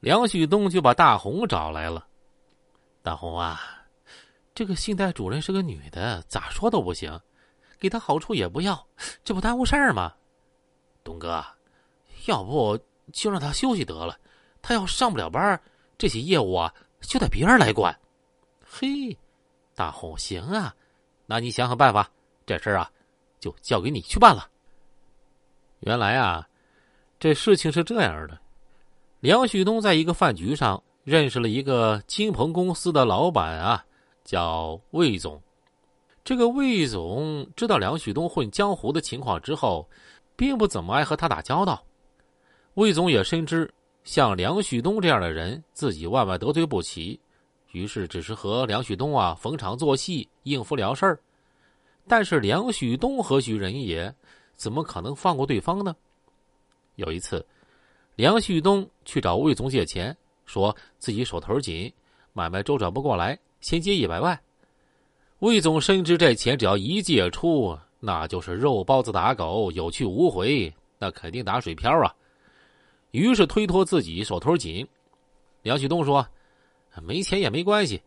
梁旭东就把大红找来了。大红啊，这个信贷主任是个女的，咋说都不行，给她好处也不要，这不耽误事儿吗？东哥，要不就让她休息得了，她要上不了班，这些业务啊就得别人来管。嘿，大红，行啊，那你想想办法，这事儿啊就交给你去办了。原来啊，这事情是这样的，梁旭东在一个饭局上。认识了一个金鹏公司的老板啊，叫魏总。这个魏总知道梁旭东混江湖的情况之后，并不怎么爱和他打交道。魏总也深知像梁旭东这样的人，自己万万得罪不起，于是只是和梁旭东啊逢场作戏，应付了事儿。但是梁旭东何许人也，怎么可能放过对方呢？有一次，梁旭东去找魏总借钱。说自己手头紧，买卖周转不过来，先借一百万。魏总深知这钱只要一借出，那就是肉包子打狗，有去无回，那肯定打水漂啊。于是推脱自己手头紧。梁旭东说：“没钱也没关系，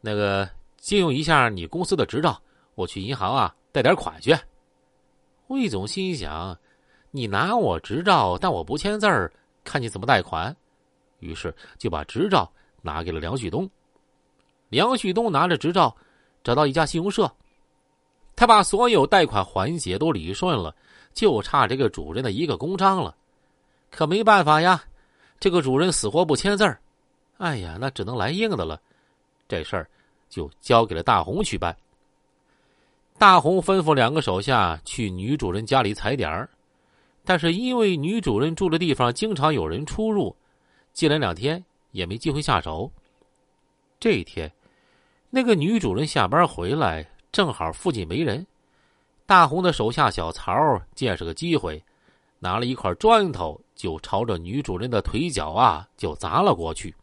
那个借用一下你公司的执照，我去银行啊贷点款去。”魏总心想：“你拿我执照，但我不签字儿，看你怎么贷款。”于是就把执照拿给了梁旭东。梁旭东拿着执照，找到一家信用社，他把所有贷款环节都理顺了，就差这个主任的一个公章了。可没办法呀，这个主任死活不签字儿。哎呀，那只能来硬的了。这事儿就交给了大红去办。大红吩咐两个手下去女主人家里踩点儿，但是因为女主人住的地方经常有人出入。接连两天也没机会下手。这一天，那个女主人下班回来，正好附近没人。大红的手下小曹见是个机会，拿了一块砖头就朝着女主人的腿脚啊就砸了过去。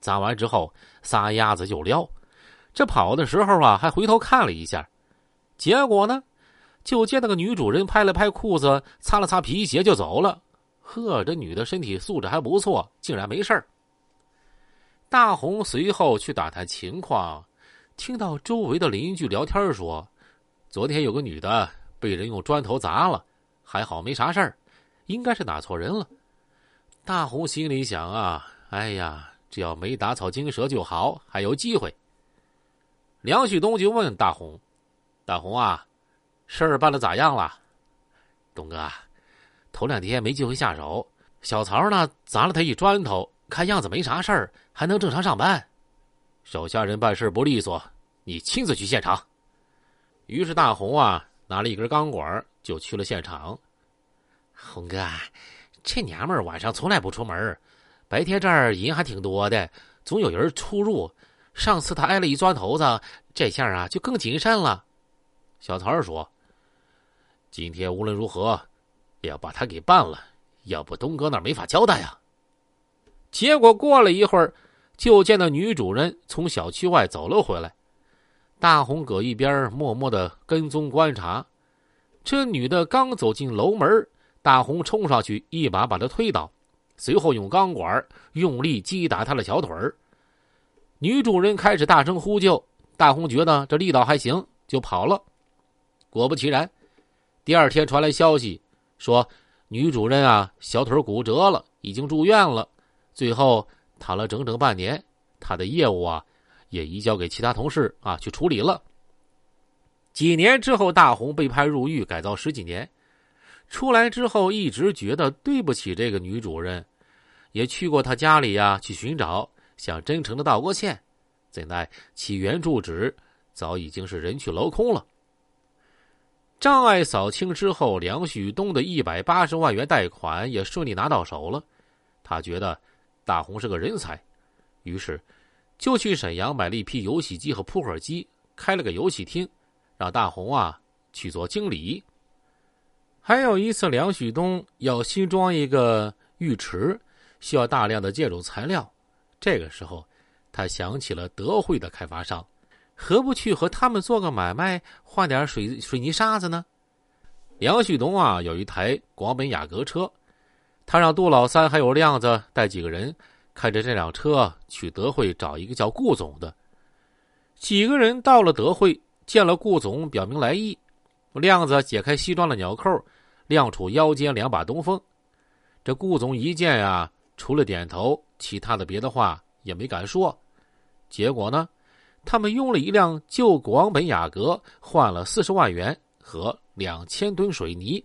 砸完之后，撒丫子就撩。这跑的时候啊，还回头看了一下。结果呢，就见那个女主人拍了拍裤子，擦了擦皮鞋就走了。呵，这女的身体素质还不错，竟然没事儿。大红随后去打探情况，听到周围的邻居聊天说，昨天有个女的被人用砖头砸了，还好没啥事儿，应该是打错人了。大红心里想啊，哎呀，只要没打草惊蛇就好，还有机会。梁旭东就问大红：“大红啊，事儿办的咋样了？”东哥。头两天没机会下手，小曹呢砸了他一砖头，看样子没啥事儿，还能正常上班。手下人办事不利索，你亲自去现场。于是大红啊拿了一根钢管就去了现场。红哥，这娘们儿晚上从来不出门，白天这儿人还挺多的，总有人出入。上次他挨了一砖头子，这下啊就更谨慎了。小曹说：“今天无论如何。”要把他给办了，要不东哥那没法交代啊。结果过了一会儿，就见到女主人从小区外走了回来。大红搁一边默默的跟踪观察。这女的刚走进楼门，大红冲上去一把把她推倒，随后用钢管用力击打她的小腿儿。女主人开始大声呼救，大红觉得这力道还行，就跑了。果不其然，第二天传来消息。说女主人啊，小腿骨折了，已经住院了。最后躺了整整半年，她的业务啊，也移交给其他同事啊去处理了。几年之后，大红被判入狱，改造十几年。出来之后，一直觉得对不起这个女主人，也去过她家里呀去寻找，想真诚的道过歉。怎奈其原住址早已经是人去楼空了。障碍扫清之后，梁旭东的一百八十万元贷款也顺利拿到手了。他觉得大红是个人才，于是就去沈阳买了一批游戏机和扑克机，开了个游戏厅，让大红啊去做经理。还有一次，梁旭东要新装一个浴池，需要大量的建筑材料。这个时候，他想起了德惠的开发商。何不去和他们做个买卖，换点水水泥沙子呢？梁旭东啊，有一台广本雅阁车，他让杜老三还有亮子带几个人开着这辆车去德惠找一个叫顾总的。几个人到了德惠，见了顾总，表明来意。亮子解开西装的纽扣，亮出腰间两把东风。这顾总一见呀，除了点头，其他的别的话也没敢说。结果呢，他们用了一辆旧广本雅阁，换了四十万元和两千吨水泥，